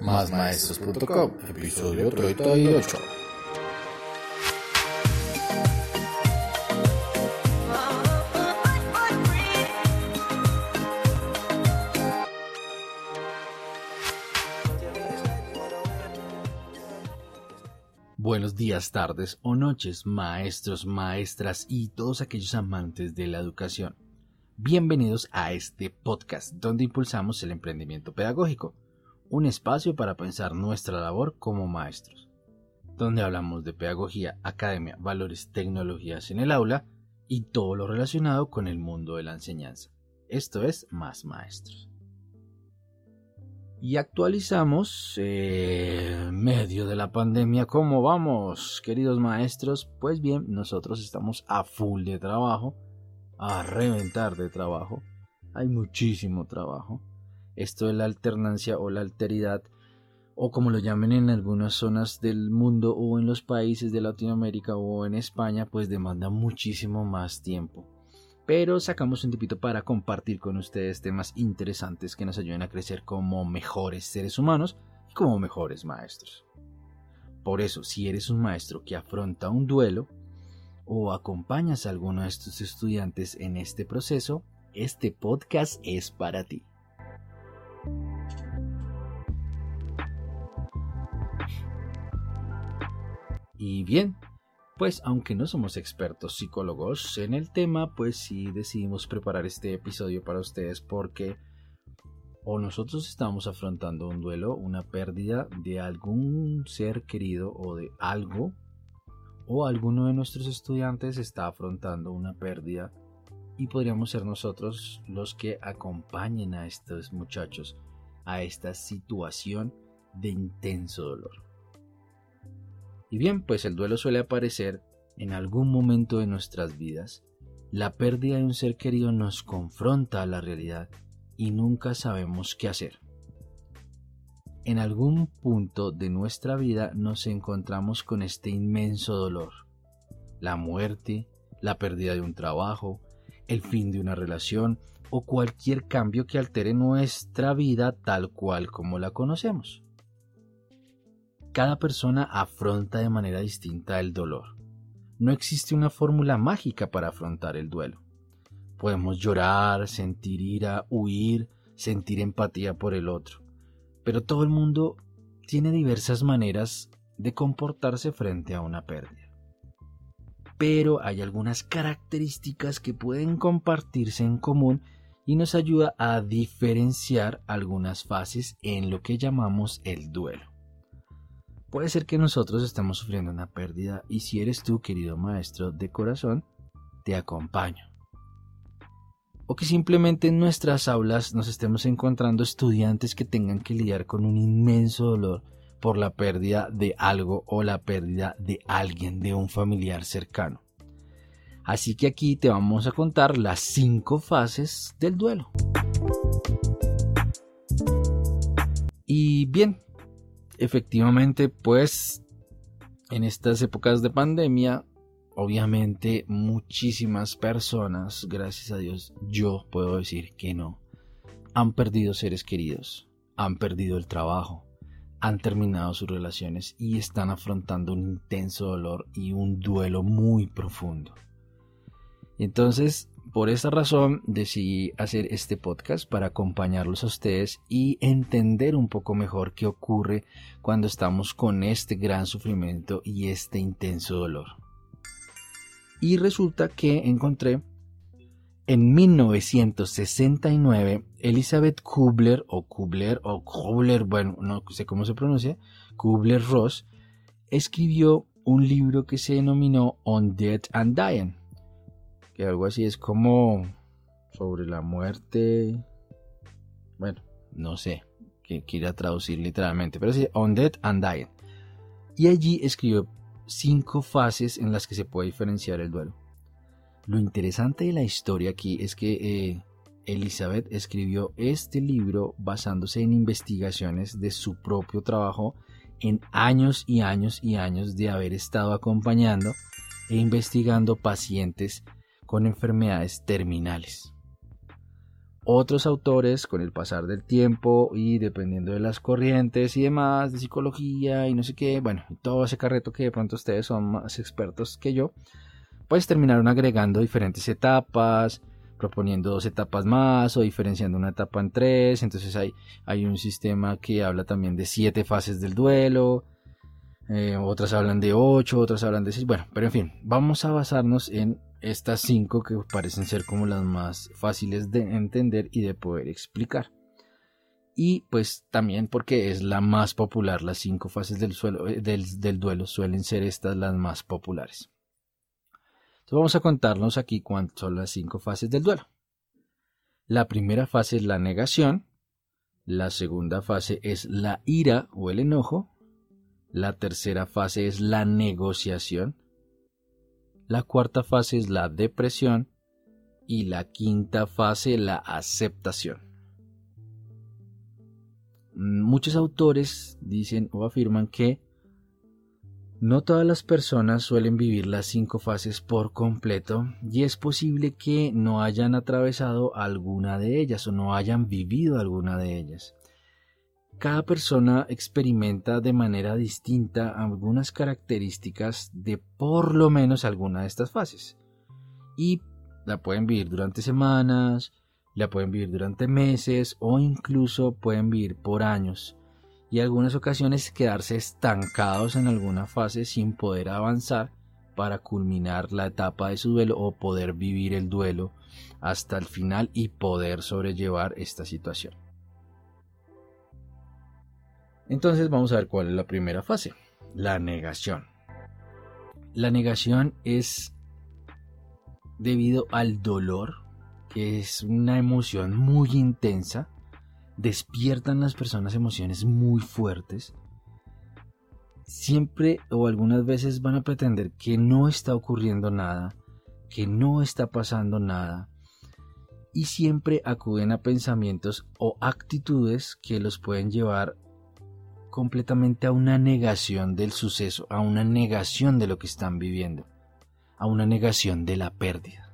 másmaestros.com, episodio 38. Buenos días, tardes o noches, maestros, maestras y todos aquellos amantes de la educación. Bienvenidos a este podcast donde impulsamos el emprendimiento pedagógico un espacio para pensar nuestra labor como maestros, donde hablamos de pedagogía, academia, valores, tecnologías en el aula y todo lo relacionado con el mundo de la enseñanza. Esto es Más Maestros. Y actualizamos eh, medio de la pandemia. ¿Cómo vamos, queridos maestros? Pues bien, nosotros estamos a full de trabajo, a reventar de trabajo. Hay muchísimo trabajo esto de la alternancia o la alteridad, o como lo llamen en algunas zonas del mundo o en los países de Latinoamérica o en España, pues demanda muchísimo más tiempo. Pero sacamos un tipito para compartir con ustedes temas interesantes que nos ayuden a crecer como mejores seres humanos y como mejores maestros. Por eso, si eres un maestro que afronta un duelo o acompañas a alguno de estos estudiantes en este proceso, este podcast es para ti. Y bien, pues aunque no somos expertos psicólogos en el tema, pues sí decidimos preparar este episodio para ustedes porque o nosotros estamos afrontando un duelo, una pérdida de algún ser querido o de algo, o alguno de nuestros estudiantes está afrontando una pérdida y podríamos ser nosotros los que acompañen a estos muchachos a esta situación de intenso dolor. Y bien, pues el duelo suele aparecer en algún momento de nuestras vidas. La pérdida de un ser querido nos confronta a la realidad y nunca sabemos qué hacer. En algún punto de nuestra vida nos encontramos con este inmenso dolor. La muerte, la pérdida de un trabajo, el fin de una relación o cualquier cambio que altere nuestra vida tal cual como la conocemos. Cada persona afronta de manera distinta el dolor. No existe una fórmula mágica para afrontar el duelo. Podemos llorar, sentir ira, huir, sentir empatía por el otro. Pero todo el mundo tiene diversas maneras de comportarse frente a una pérdida pero hay algunas características que pueden compartirse en común y nos ayuda a diferenciar algunas fases en lo que llamamos el duelo. Puede ser que nosotros estemos sufriendo una pérdida y si eres tú, querido maestro de corazón, te acompaño. O que simplemente en nuestras aulas nos estemos encontrando estudiantes que tengan que lidiar con un inmenso dolor por la pérdida de algo o la pérdida de alguien, de un familiar cercano. Así que aquí te vamos a contar las cinco fases del duelo. Y bien, efectivamente, pues en estas épocas de pandemia, obviamente muchísimas personas, gracias a Dios, yo puedo decir que no, han perdido seres queridos, han perdido el trabajo, han terminado sus relaciones y están afrontando un intenso dolor y un duelo muy profundo. Entonces, por esa razón decidí hacer este podcast para acompañarlos a ustedes y entender un poco mejor qué ocurre cuando estamos con este gran sufrimiento y este intenso dolor. Y resulta que encontré en 1969, Elizabeth Kubler o Kubler o Kubler, bueno, no sé cómo se pronuncia, Kubler-Ross, escribió un libro que se denominó On Death and Dying, que algo así es como sobre la muerte, bueno, no sé, que quiera traducir literalmente, pero sí, On Death and Dying. Y allí escribió cinco fases en las que se puede diferenciar el duelo. Lo interesante de la historia aquí es que eh, Elizabeth escribió este libro basándose en investigaciones de su propio trabajo en años y años y años de haber estado acompañando e investigando pacientes con enfermedades terminales. otros autores con el pasar del tiempo y dependiendo de las corrientes y demás de psicología y no sé qué, bueno, todo ese carreto que de pronto ustedes son más expertos que yo, pues terminaron agregando diferentes etapas, proponiendo dos etapas más o diferenciando una etapa en tres. Entonces hay, hay un sistema que habla también de siete fases del duelo. Eh, otras hablan de ocho, otras hablan de seis. Bueno, pero en fin, vamos a basarnos en estas cinco que parecen ser como las más fáciles de entender y de poder explicar. Y pues también porque es la más popular, las cinco fases del, eh, duelo suelen ser estas las más populares vamos a contarnos aquí cuántas son las cinco fases del duelo. La primera fase es la negación, la segunda fase es la ira o el enojo, la tercera fase es la negociación, la cuarta fase es la depresión y la quinta fase la aceptación. Muchos autores dicen o afirman que no todas las personas suelen vivir las cinco fases por completo y es posible que no hayan atravesado alguna de ellas o no hayan vivido alguna de ellas. Cada persona experimenta de manera distinta algunas características de por lo menos alguna de estas fases y la pueden vivir durante semanas, la pueden vivir durante meses o incluso pueden vivir por años y algunas ocasiones quedarse estancados en alguna fase sin poder avanzar para culminar la etapa de su duelo o poder vivir el duelo hasta el final y poder sobrellevar esta situación. Entonces vamos a ver cuál es la primera fase, la negación. La negación es debido al dolor, que es una emoción muy intensa despiertan las personas emociones muy fuertes, siempre o algunas veces van a pretender que no está ocurriendo nada, que no está pasando nada, y siempre acuden a pensamientos o actitudes que los pueden llevar completamente a una negación del suceso, a una negación de lo que están viviendo, a una negación de la pérdida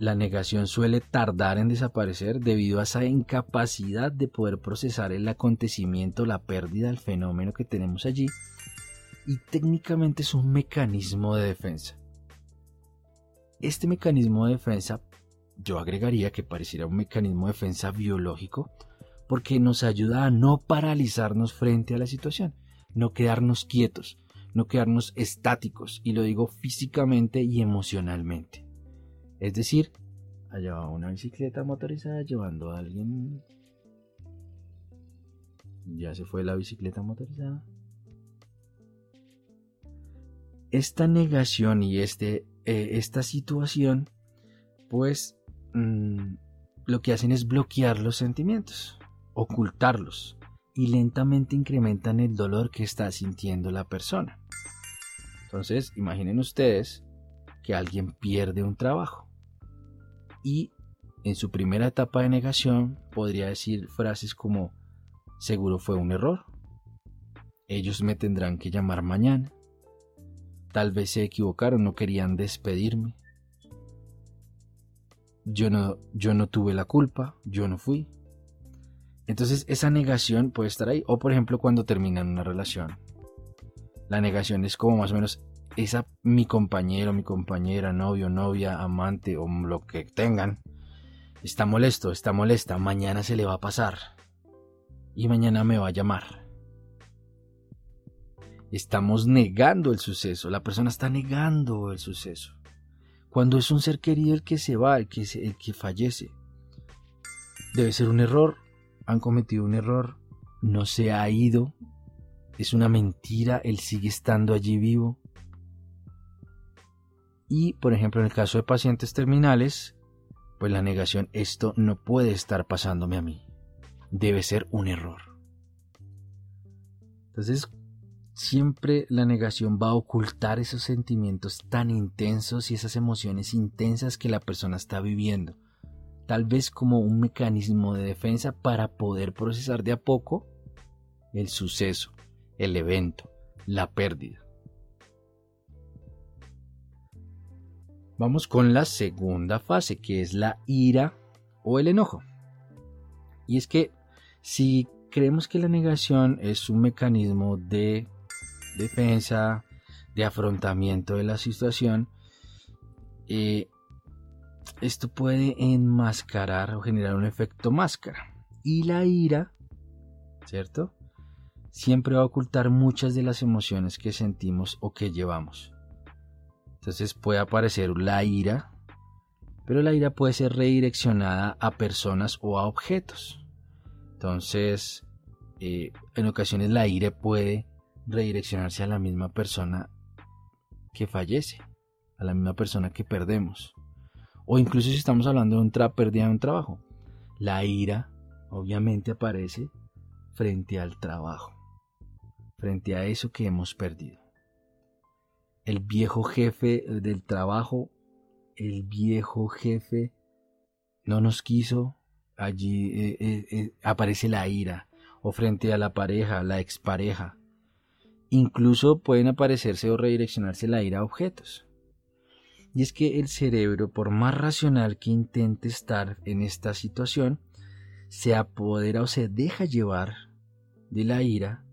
la negación suele tardar en desaparecer debido a esa incapacidad de poder procesar el acontecimiento, la pérdida, el fenómeno que tenemos allí, y técnicamente es un mecanismo de defensa. Este mecanismo de defensa yo agregaría que pareciera un mecanismo de defensa biológico porque nos ayuda a no paralizarnos frente a la situación, no quedarnos quietos, no quedarnos estáticos, y lo digo físicamente y emocionalmente. Es decir, allá va una bicicleta motorizada llevando a alguien. Ya se fue la bicicleta motorizada. Esta negación y este, eh, esta situación, pues mm, lo que hacen es bloquear los sentimientos, ocultarlos y lentamente incrementan el dolor que está sintiendo la persona. Entonces, imaginen ustedes que alguien pierde un trabajo y en su primera etapa de negación podría decir frases como seguro fue un error, ellos me tendrán que llamar mañana, tal vez se equivocaron, no querían despedirme, yo no, yo no tuve la culpa, yo no fui. Entonces esa negación puede estar ahí. O por ejemplo cuando terminan una relación. La negación es como más o menos esa mi compañero, mi compañera, novio, novia, amante o lo que tengan, está molesto, está molesta, mañana se le va a pasar y mañana me va a llamar. Estamos negando el suceso, la persona está negando el suceso. Cuando es un ser querido el que se va, el que, el que fallece, debe ser un error, han cometido un error, no se ha ido, es una mentira, él sigue estando allí vivo. Y, por ejemplo, en el caso de pacientes terminales, pues la negación, esto no puede estar pasándome a mí. Debe ser un error. Entonces, siempre la negación va a ocultar esos sentimientos tan intensos y esas emociones intensas que la persona está viviendo. Tal vez como un mecanismo de defensa para poder procesar de a poco el suceso, el evento, la pérdida. Vamos con la segunda fase, que es la ira o el enojo. Y es que si creemos que la negación es un mecanismo de defensa, de afrontamiento de la situación, eh, esto puede enmascarar o generar un efecto máscara. Y la ira, ¿cierto? Siempre va a ocultar muchas de las emociones que sentimos o que llevamos. Entonces puede aparecer la ira, pero la ira puede ser redireccionada a personas o a objetos. Entonces, eh, en ocasiones la ira puede redireccionarse a la misma persona que fallece, a la misma persona que perdemos. O incluso si estamos hablando de una pérdida de un trabajo. La ira obviamente aparece frente al trabajo, frente a eso que hemos perdido. El viejo jefe del trabajo, el viejo jefe no nos quiso, allí eh, eh, eh, aparece la ira, o frente a la pareja, la expareja. Incluso pueden aparecerse o redireccionarse la ira a objetos. Y es que el cerebro, por más racional que intente estar en esta situación, se apodera o se deja llevar de la ira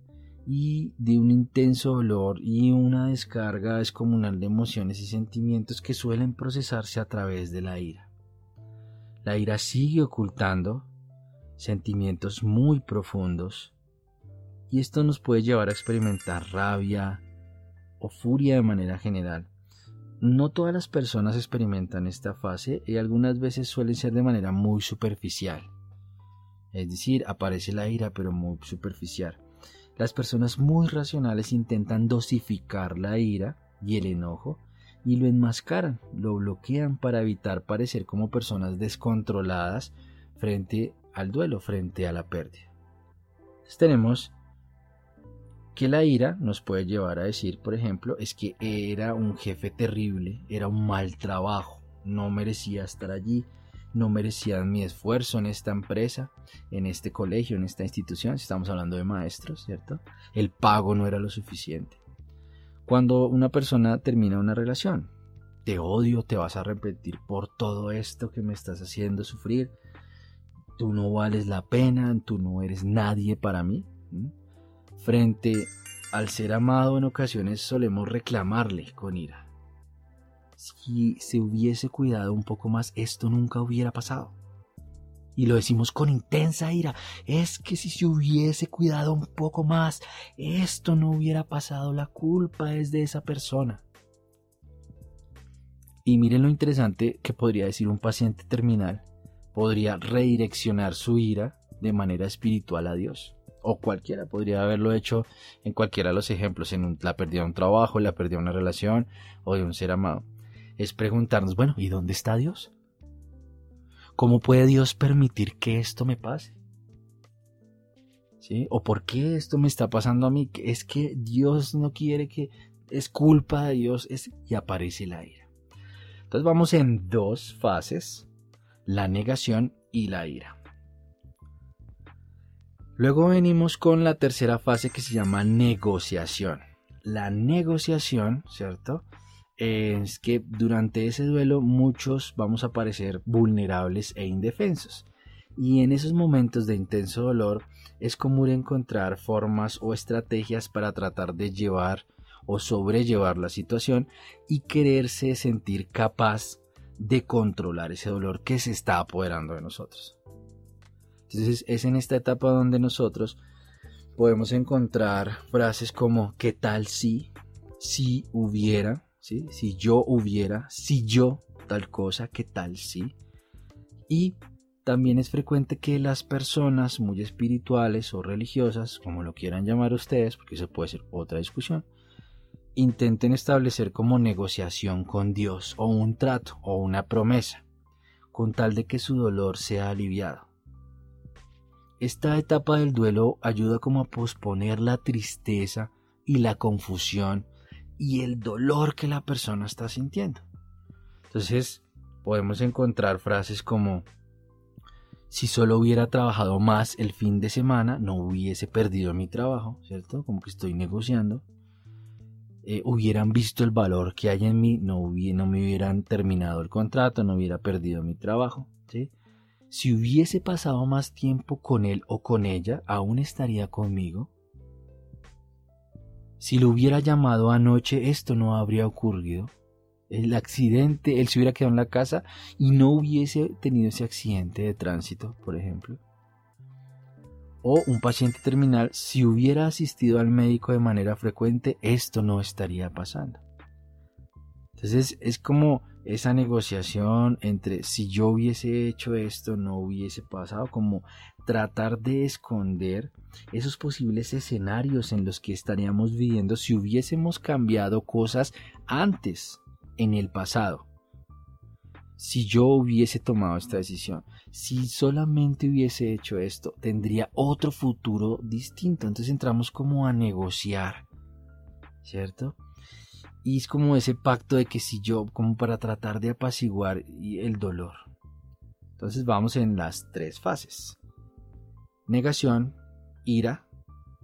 y de un intenso dolor y una descarga descomunal de emociones y sentimientos que suelen procesarse a través de la ira. La ira sigue ocultando sentimientos muy profundos y esto nos puede llevar a experimentar rabia o furia de manera general no todas las personas experimentan esta fase y algunas veces suelen ser de manera muy superficial. Es decir, aparece la ira pero muy superficial. Las personas muy racionales intentan dosificar la ira y el enojo y lo enmascaran, lo bloquean para evitar parecer como personas descontroladas frente al duelo, frente a la pérdida. Tenemos que la ira nos puede llevar a decir, por ejemplo, es que era un jefe terrible, era un mal trabajo, no merecía estar allí, no merecía mi esfuerzo en esta empresa, en este colegio, en esta institución, si estamos hablando de maestros, ¿cierto? El pago no era lo suficiente. Cuando una persona termina una relación, te odio, te vas a arrepentir por todo esto que me estás haciendo sufrir, tú no vales la pena, tú no eres nadie para mí. Frente al ser amado en ocasiones solemos reclamarle con ira. Si se hubiese cuidado un poco más, esto nunca hubiera pasado. Y lo decimos con intensa ira. Es que si se hubiese cuidado un poco más, esto no hubiera pasado. La culpa es de esa persona. Y miren lo interesante que podría decir un paciente terminal. Podría redireccionar su ira de manera espiritual a Dios o cualquiera podría haberlo hecho en cualquiera de los ejemplos, en la pérdida de un trabajo, la pérdida de una relación o de un ser amado. Es preguntarnos, bueno, ¿y dónde está Dios? ¿Cómo puede Dios permitir que esto me pase? ¿Sí? ¿O por qué esto me está pasando a mí? Es que Dios no quiere que es culpa de Dios es, y aparece la ira. Entonces vamos en dos fases, la negación y la ira. Luego venimos con la tercera fase que se llama negociación. La negociación, ¿cierto? Es que durante ese duelo muchos vamos a parecer vulnerables e indefensos. Y en esos momentos de intenso dolor es común encontrar formas o estrategias para tratar de llevar o sobrellevar la situación y quererse sentir capaz de controlar ese dolor que se está apoderando de nosotros. Entonces es en esta etapa donde nosotros podemos encontrar frases como ¿qué tal si? Si hubiera, ¿sí? si yo hubiera, si yo tal cosa, ¿qué tal si? Y también es frecuente que las personas muy espirituales o religiosas, como lo quieran llamar ustedes, porque eso puede ser otra discusión, intenten establecer como negociación con Dios o un trato o una promesa, con tal de que su dolor sea aliviado. Esta etapa del duelo ayuda como a posponer la tristeza y la confusión y el dolor que la persona está sintiendo. Entonces podemos encontrar frases como si solo hubiera trabajado más el fin de semana no hubiese perdido mi trabajo, ¿cierto? Como que estoy negociando. Eh, hubieran visto el valor que hay en mí, no, no me hubieran terminado el contrato, no hubiera perdido mi trabajo, ¿sí? si hubiese pasado más tiempo con él o con ella, ¿aún estaría conmigo? Si lo hubiera llamado anoche, esto no habría ocurrido. El accidente, él se hubiera quedado en la casa y no hubiese tenido ese accidente de tránsito, por ejemplo. O un paciente terminal, si hubiera asistido al médico de manera frecuente, esto no estaría pasando. Entonces es como esa negociación entre si yo hubiese hecho esto, no hubiese pasado, como tratar de esconder esos posibles escenarios en los que estaríamos viviendo si hubiésemos cambiado cosas antes, en el pasado. Si yo hubiese tomado esta decisión, si solamente hubiese hecho esto, tendría otro futuro distinto. Entonces entramos como a negociar, ¿cierto? Y es como ese pacto de que si yo, como para tratar de apaciguar el dolor. Entonces vamos en las tres fases. Negación, ira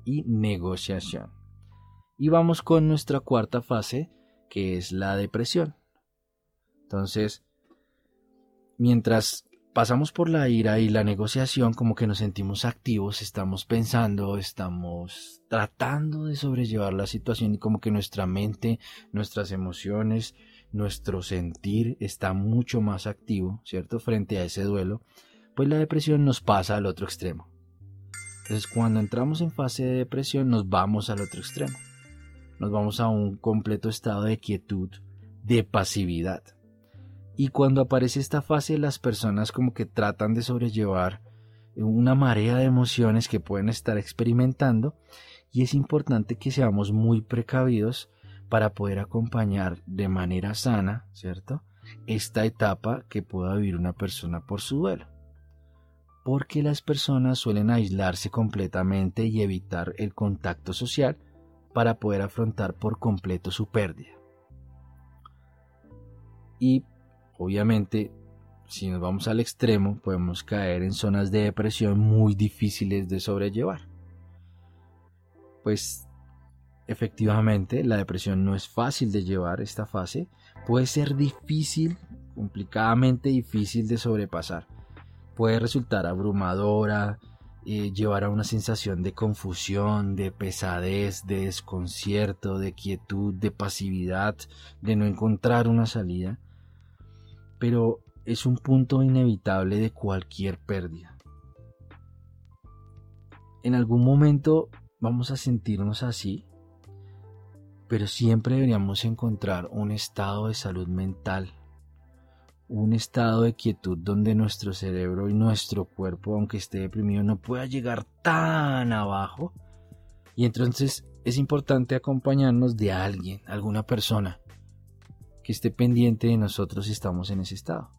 y negociación. Y vamos con nuestra cuarta fase, que es la depresión. Entonces, mientras pasamos por la ira y la negociación, como que nos sentimos activos, estamos pensando, estamos tratando de sobrellevar la situación y como que nuestra mente, nuestras emociones, nuestro sentir está mucho más activo, ¿cierto? Frente a ese duelo, pues la depresión nos pasa al otro extremo. Entonces cuando entramos en fase de depresión nos vamos al otro extremo. Nos vamos a un completo estado de quietud, de pasividad. Y cuando aparece esta fase, las personas como que tratan de sobrellevar una marea de emociones que pueden estar experimentando y es importante que seamos muy precavidos para poder acompañar de manera sana, ¿cierto? Esta etapa que pueda vivir una persona por su duelo. Porque las personas suelen aislarse completamente y evitar el contacto social para poder afrontar por completo su pérdida. Y Obviamente, si nos vamos al extremo, podemos caer en zonas de depresión muy difíciles de sobrellevar. Pues efectivamente la depresión no es fácil de llevar esta fase, puede ser difícil, complicadamente difícil de sobrepasar. Puede resultar abrumadora, eh, llevar a una sensación de confusión, de pesadez, de desconcierto, de quietud, de pasividad, de no encontrar una salida pero es un punto inevitable de cualquier pérdida. En algún momento vamos a sentirnos así, pero siempre deberíamos encontrar un estado de salud mental, un estado de quietud donde nuestro cerebro y nuestro cuerpo, aunque esté deprimido, no pueda llegar tan abajo. Y entonces es importante acompañarnos de alguien, alguna persona, que esté pendiente de nosotros si estamos en ese estado.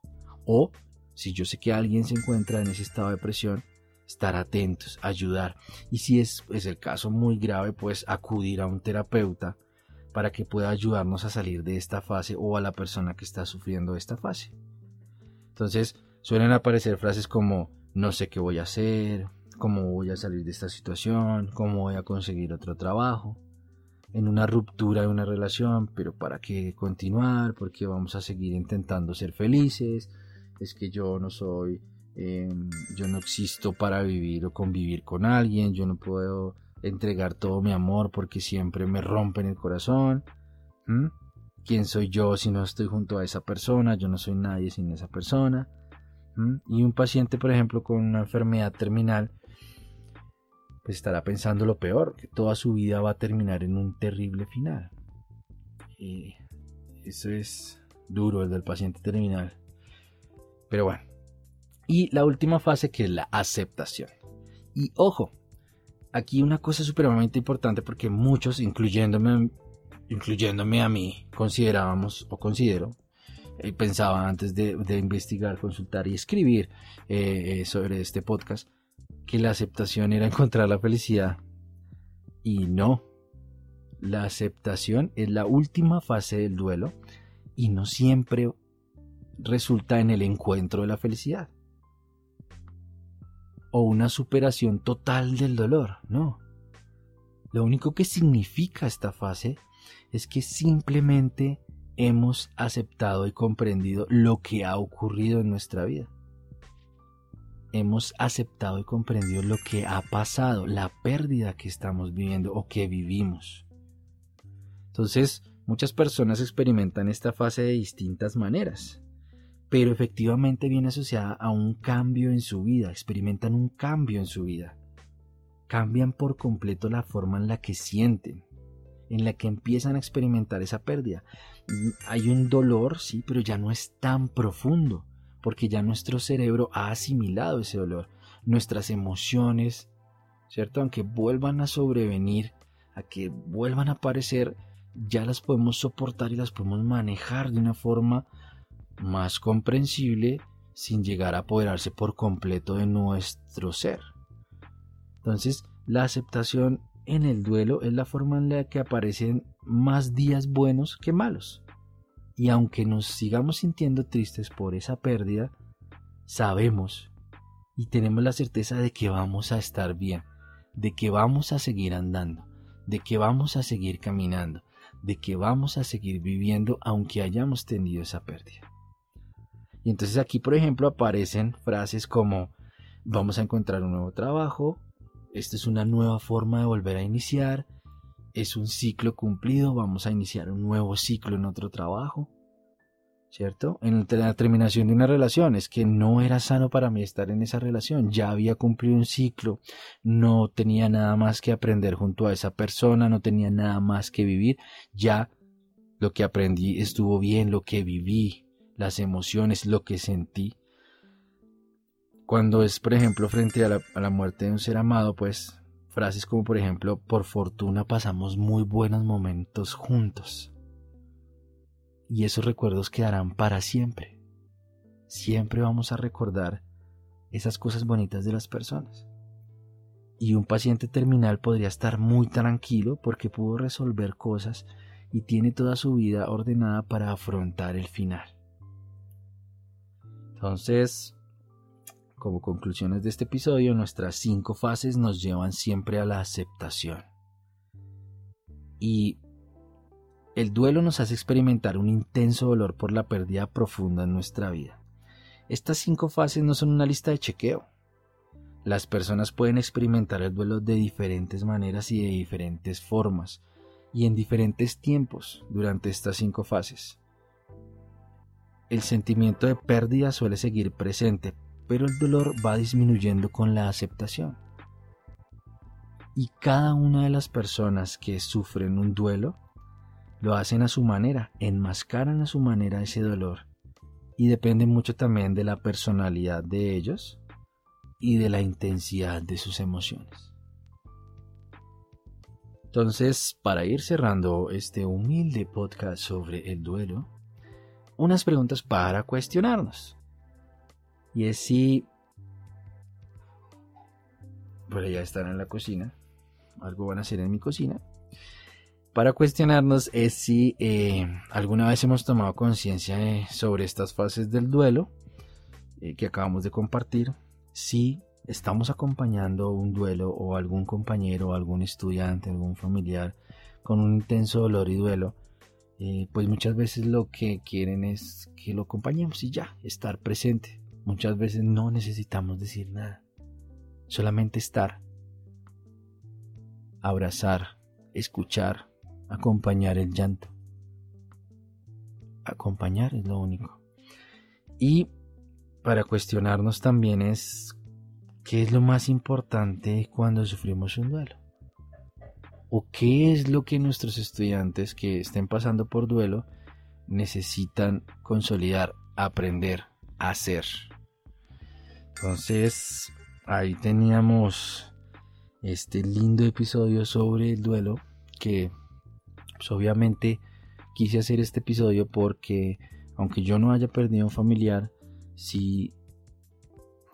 O si yo sé que alguien se encuentra en ese estado de presión, estar atentos, ayudar. Y si es, es el caso muy grave, pues acudir a un terapeuta para que pueda ayudarnos a salir de esta fase o a la persona que está sufriendo esta fase. Entonces suelen aparecer frases como no sé qué voy a hacer, cómo voy a salir de esta situación, cómo voy a conseguir otro trabajo en una ruptura de una relación, pero ¿para qué continuar? Porque vamos a seguir intentando ser felices. Es que yo no soy, em, yo no existo para vivir o convivir con alguien. Yo no puedo entregar todo mi amor porque siempre me rompen el corazón. ¿Quién soy yo si no estoy junto a esa persona? Yo no soy nadie sin esa persona. Y un paciente, por ejemplo, con una enfermedad terminal, pues estará pensando lo peor, que toda su vida va a terminar en un terrible final. Y eso es duro, el del paciente terminal. Pero bueno. Y la última fase que es la aceptación. Y ojo, aquí una cosa supremamente importante porque muchos, incluyéndome, incluyéndome a mí, considerábamos o considero, eh, pensaba antes de, investigar, consultar y escribir eh, eh, sobre este podcast, que la aceptación era encontrar la felicidad. Y no. La aceptación es la última fase del duelo y no siempre resulta en el encuentro de la felicidad. O una superación total del dolor, no. Lo único que significa esta fase que simplemente hemos aceptado y comprendido lo que ha ocurrido en nuestra vida. hemos aceptado y comprendido lo que ha pasado, la pérdida que estamos viviendo o que vivimos. Entonces, muchas personas experimentan esta fase de distintas maneras, pero efectivamente viene asociada a un cambio en su vida, experimentan un cambio en su vida. Cambian por completo la forma en la que sienten, en la que empiezan a experimentar esa pérdida. Hay un dolor, sí, pero ya no es tan profundo porque ya nuestro cerebro ha asimilado ese dolor, nuestras emociones, ¿cierto? Aunque vuelvan a sobrevenir, a que vuelvan a aparecer, ya las podemos soportar y las podemos manejar de una forma más comprensible sin llegar a apoderarse por completo de nuestro ser. Entonces, la aceptación en el duelo es la forma en la que aparecen más días buenos que malos. Y aunque nos sigamos sintiendo tristes por esa pérdida, sabemos y tenemos la certeza de que vamos a estar bien, de que vamos a seguir andando, de que vamos a seguir caminando, de que vamos a seguir viviendo aunque hayamos tenido esa pérdida. Y entonces aquí, por ejemplo, aparecen frases como vamos a encontrar un nuevo trabajo, esta es una nueva forma de volver a iniciar, es un ciclo cumplido, vamos a iniciar un nuevo ciclo en otro trabajo, ¿cierto? En la terminación de una relación, es que no era sano para mí estar en esa relación, ya había cumplido un ciclo, no tenía nada más que aprender junto a esa persona, no tenía nada más que vivir, ya lo que aprendí estuvo bien, lo que viví, las emociones, lo que sentí. Cuando es, por ejemplo, frente a la, muerte de un ser amado, pues Frases como por ejemplo, por fortuna pasamos muy buenos momentos juntos. Y esos recuerdos quedarán para siempre. Siempre vamos a recordar esas cosas bonitas de las personas. Y un paciente terminal podría estar muy tranquilo porque pudo resolver cosas y tiene toda su vida ordenada para afrontar el final. Entonces, como conclusiones de este episodio, nuestras cinco fases nos llevan siempre a la aceptación. Y el duelo nos hace experimentar un intenso dolor por la pérdida profunda en nuestra vida. Estas cinco fases no son una lista de chequeo. Las personas pueden experimentar el duelo de diferentes maneras y de diferentes formas, y en diferentes tiempos durante estas cinco fases. El sentimiento de pérdida suele seguir presente, pero el dolor va disminuyendo con la aceptación. Y cada una de las personas que sufren un duelo lo hacen a su manera, enmascaran a su manera ese dolor. Y depende mucho también de la personalidad de ellos y de la intensidad de sus emociones. Entonces, para ir cerrando este humilde podcast sobre el duelo, unas preguntas para cuestionarnos. Y es si... Bueno, ya están en la cocina. Algo van a hacer en mi cocina. Para cuestionarnos es si eh, alguna vez hemos tomado conciencia sobre estas fases del duelo eh, que acabamos de compartir. Si estamos acompañando un duelo o algún compañero, algún estudiante, algún familiar con un intenso dolor y duelo, eh, pues muchas veces lo que quieren es que lo acompañemos y ya, estar presente. Muchas veces no necesitamos decir nada, solamente estar, abrazar, escuchar, acompañar el llanto. Acompañar es lo único. Y para cuestionarnos también es qué es lo más importante cuando sufrimos un duelo. ¿O qué es lo que nuestros estudiantes que estén pasando por duelo necesitan consolidar, aprender, hacer? Entonces, ahí teníamos este lindo episodio sobre el duelo que pues, obviamente quise hacer este episodio porque aunque yo no haya perdido un familiar, sí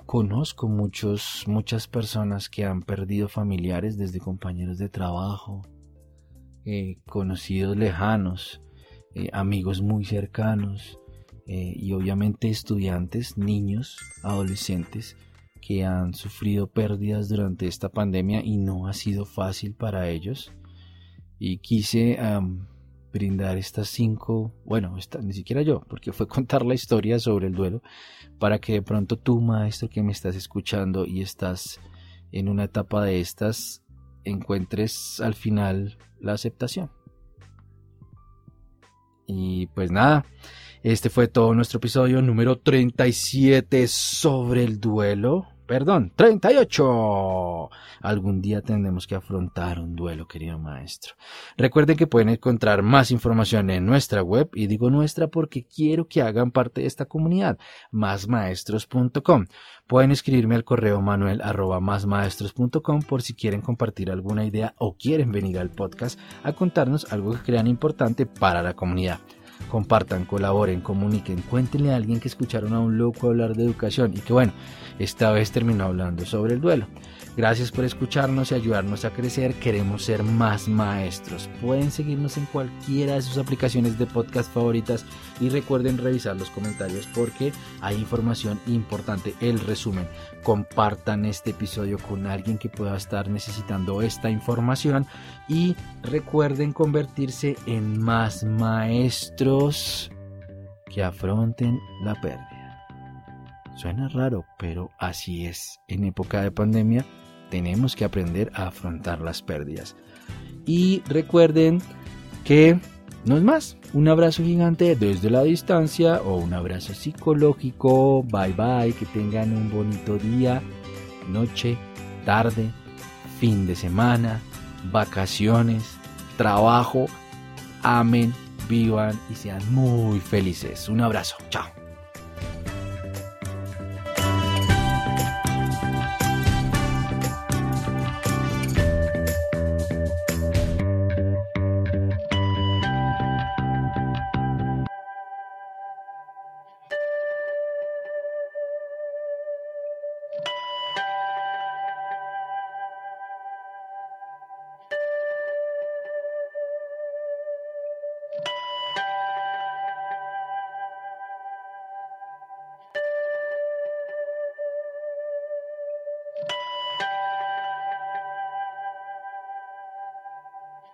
conozco muchos, muchas personas que han perdido familiares desde compañeros de trabajo, eh, conocidos lejanos, eh, amigos muy cercanos, eh, y obviamente estudiantes, niños, adolescentes que han sufrido pérdidas durante esta pandemia y no ha sido fácil para ellos. Y quise brindar estas cinco, bueno, ni siquiera yo, porque fue contar la historia sobre el duelo, para que de pronto tú, maestro, que me estás escuchando y estás en una etapa de estas, encuentres al final la aceptación. Y pues nada, este fue todo nuestro episodio número 37 sobre el duelo perdón, 38. Algún día tendremos que afrontar un duelo, querido maestro. Recuerden que pueden encontrar más información en nuestra web, y digo nuestra porque quiero que hagan parte de esta comunidad, másmaestros.com. Pueden escribirme al correo manuel arroba másmaestros.com por si quieren compartir alguna idea o quieren venir al podcast a contarnos algo que crean importante para la comunidad. Compartan, colaboren, comuniquen, cuéntenle a alguien que escucharon a un loco hablar de educación y que bueno, esta vez terminó hablando sobre el duelo. Gracias por escucharnos y ayudarnos a crecer. Queremos ser más maestros. Pueden seguirnos en cualquiera de sus aplicaciones de podcast favoritas y recuerden revisar los comentarios porque hay información importante. El resumen. Compartan este episodio con alguien que pueda estar necesitando esta información y recuerden convertirse en más maestros que afronten la pérdida. Suena raro, pero así es. En época de pandemia tenemos que aprender a afrontar las pérdidas. Y recuerden que no es más, un abrazo gigante desde la distancia o un abrazo psicológico. Bye bye, que tengan un bonito día, noche, tarde, fin de semana, vacaciones, trabajo. Amen, vivan y sean muy felices. Un abrazo, chao.